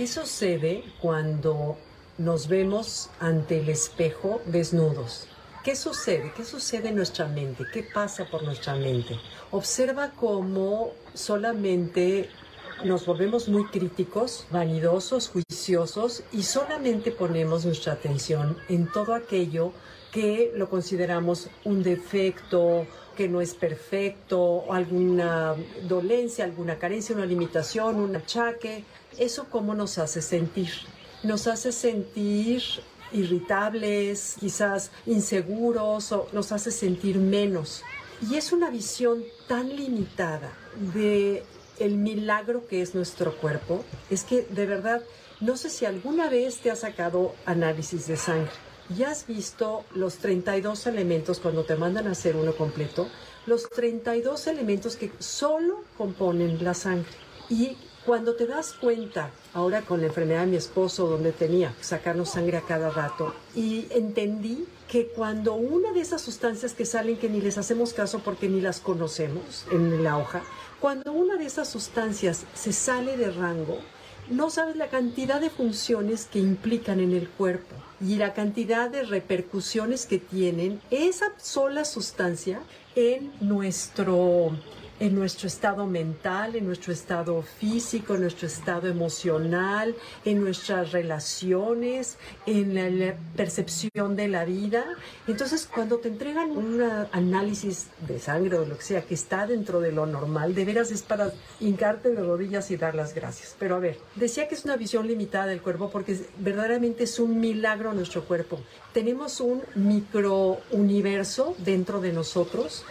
¿Qué sucede cuando nos vemos ante el espejo desnudos? ¿Qué sucede? ¿Qué sucede en nuestra mente? ¿Qué pasa por nuestra mente? Observa cómo solamente nos volvemos muy críticos, vanidosos, juiciosos y solamente ponemos nuestra atención en todo aquello que lo consideramos un defecto, que no es perfecto, alguna dolencia, alguna carencia, una limitación, un achaque. ¿Eso cómo nos hace sentir? Nos hace sentir irritables, quizás inseguros o nos hace sentir menos. Y es una visión tan limitada de el milagro que es nuestro cuerpo, es que de verdad, no sé si alguna vez te has sacado análisis de sangre. Ya has visto los 32 elementos cuando te mandan a hacer uno completo, los 32 elementos que solo componen la sangre. Y cuando te das cuenta, ahora con la enfermedad de mi esposo, donde tenía que sacarnos sangre a cada rato, y entendí que cuando una de esas sustancias que salen, que ni les hacemos caso porque ni las conocemos en la hoja, cuando una de esas sustancias se sale de rango, no sabes la cantidad de funciones que implican en el cuerpo y la cantidad de repercusiones que tienen esa sola sustancia en nuestro en nuestro estado mental, en nuestro estado físico, en nuestro estado emocional, en nuestras relaciones, en la, percepción de la vida. Entonces, cuando te entregan un análisis de sangre o lo que sea que está dentro de lo normal, de veras es para hincarte de rodillas y dar las gracias. Pero a ver, decía que es una visión limitada del cuerpo porque verdaderamente es un milagro nuestro cuerpo. Tenemos un microuniverso dentro de nosotros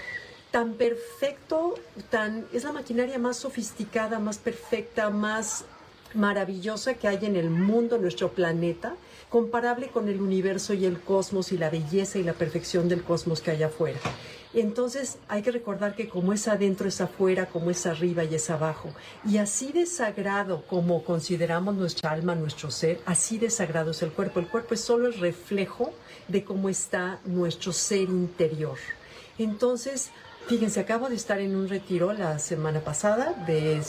tan perfecto, tan es la maquinaria más sofisticada, más perfecta, más maravillosa que hay en el mundo, en nuestro planeta, comparable con el universo y el cosmos y la belleza y la perfección del cosmos que hay afuera. Entonces hay que recordar que como es adentro es afuera, como es arriba y es abajo. Y así de sagrado como consideramos nuestra alma, nuestro ser, así de sagrado es el cuerpo. El cuerpo es solo el reflejo de cómo está nuestro ser interior. Entonces, Fíjense, acabo de estar en un retiro la semana pasada de,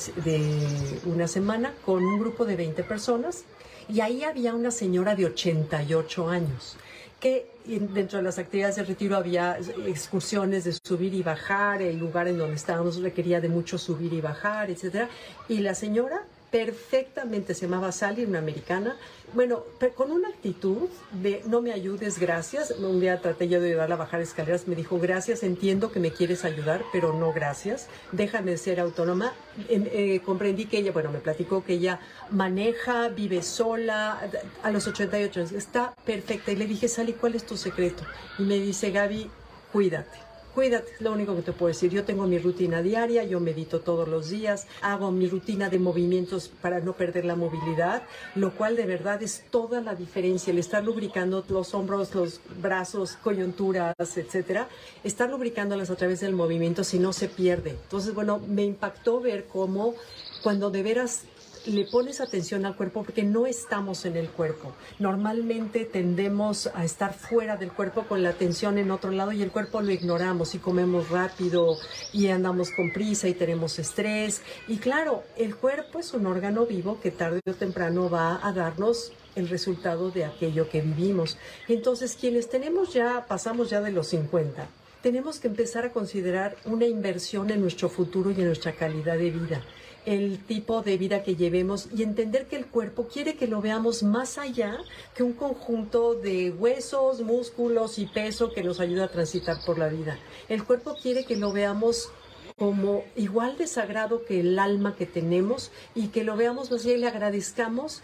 una semana con un grupo de 20 personas y ahí había una señora de 88 años que dentro de las actividades de retiro había excursiones de subir y bajar, el lugar en donde estábamos requería de mucho subir y bajar, etc. Y la señora perfectamente, se llamaba Sally, una americana, bueno, con una actitud de no me ayudes, gracias. Un día traté yo de ayudarla a bajar escaleras, me dijo gracias, entiendo que me quieres ayudar, pero no gracias, déjame ser autónoma. Eh, comprendí que ella, bueno, me platicó que ella maneja, vive sola, a los 88 años, está perfecta. Y le dije, Sally, ¿cuál es tu secreto? Y me dice, Gaby, cuídate Cuídate, lo único que te puedo decir. Yo tengo mi rutina diaria, yo medito todos los días, hago mi rutina de movimientos para no perder la movilidad, lo cual de verdad es toda la diferencia. El estar lubricando los hombros, los brazos, coyunturas, etcétera, estar lubricándolas a través del movimiento si no se pierde. Entonces, bueno, me impactó ver cómo cuando de veras le pones atención al cuerpo porque no estamos en el cuerpo. Normalmente tendemos a estar fuera del cuerpo con la atención en otro lado y el cuerpo lo ignoramos y comemos rápido y andamos con prisa y tenemos estrés. Y claro, el cuerpo es un órgano vivo que tarde o temprano va a darnos el resultado de aquello que vivimos. Entonces, quienes tenemos ya, pasamos ya de los 50, tenemos que empezar a considerar una inversión en nuestro futuro y en nuestra calidad de vida el tipo de vida que llevemos y entender que el cuerpo quiere que lo veamos más allá que un conjunto de huesos, músculos y peso que nos ayuda a transitar por la vida. El cuerpo quiere que lo veamos como igual de sagrado que el alma que tenemos y que lo veamos más bien y le agradezcamos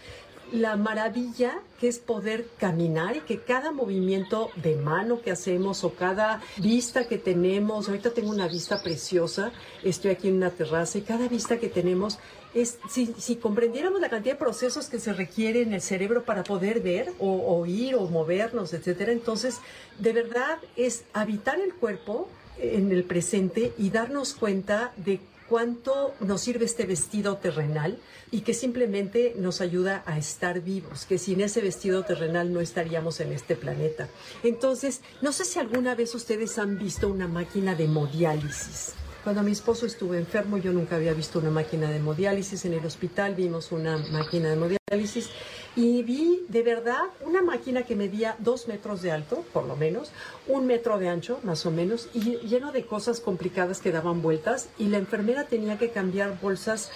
la maravilla que es poder caminar y que cada movimiento de mano que hacemos o cada vista que tenemos, ahorita tengo una vista preciosa, estoy aquí en una terraza y cada vista que tenemos es, si, si comprendiéramos la cantidad de procesos que se requiere en el cerebro para poder ver o oír o movernos, etcétera, entonces de verdad es habitar el cuerpo en el presente y darnos cuenta de cuánto nos sirve este vestido terrenal y que simplemente nos ayuda a estar vivos, que sin ese vestido terrenal no estaríamos en este planeta. Entonces, no sé si alguna vez ustedes han visto una máquina de hemodiálisis. Cuando mi esposo estuvo enfermo, yo nunca había visto una máquina de hemodiálisis. En el hospital vimos una máquina de hemodiálisis y vi de verdad una máquina que medía dos metros de alto, por lo menos, un metro de ancho, más o menos, y lleno de cosas complicadas que daban vueltas. Y la enfermera tenía que cambiar bolsas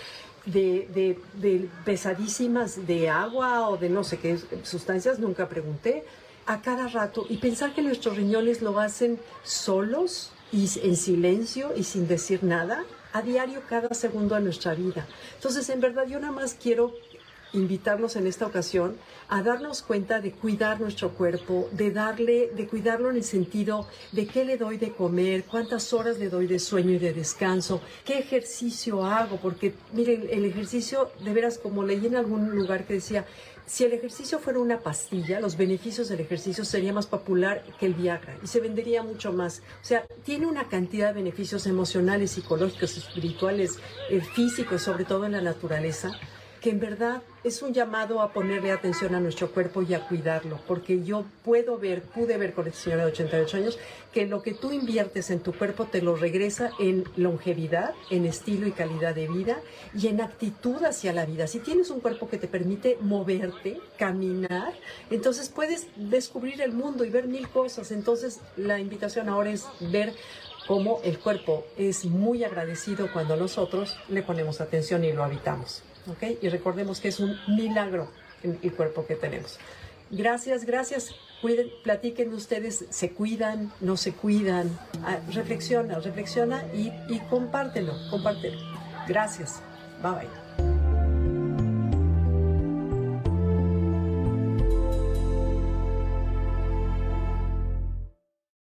de, pesadísimas de agua o de no sé qué sustancias, nunca pregunté, a cada rato. Y pensar que nuestros riñones lo hacen solos y en silencio y sin decir nada, a diario, cada segundo de nuestra vida. Entonces, en verdad, yo nada más quiero invitarnos en esta ocasión a darnos cuenta de cuidar nuestro cuerpo, de darle, de cuidarlo en el sentido de qué le doy de comer, cuántas horas le doy de sueño y de descanso, qué ejercicio hago, porque miren, el ejercicio, de veras, como leí en algún lugar que decía, si el ejercicio fuera una pastilla, los beneficios del ejercicio sería más popular que el Viagra y se vendería mucho más. O sea, tiene una cantidad de beneficios emocionales, psicológicos, espirituales, eh, físicos, sobre todo en la naturaleza, que en verdad es un llamado a ponerle atención a nuestro cuerpo y a cuidarlo, porque yo puedo ver, pude ver con esta señora de 88 años, que lo que tú inviertes en tu cuerpo te lo regresa en longevidad, en estilo y calidad de vida y en actitud hacia la vida. Si tienes un cuerpo que te permite moverte, caminar, entonces puedes descubrir el mundo y ver mil cosas. Entonces la invitación ahora es ver cómo el cuerpo es muy agradecido cuando nosotros le ponemos atención y lo habitamos. Y recordemos que es un milagro el cuerpo que tenemos. Gracias, gracias. Cuiden, platiquen ustedes, se cuidan, no se cuidan. Ah, reflexiona, reflexiona y, y compártelo, compártelo. Gracias. Bye bye.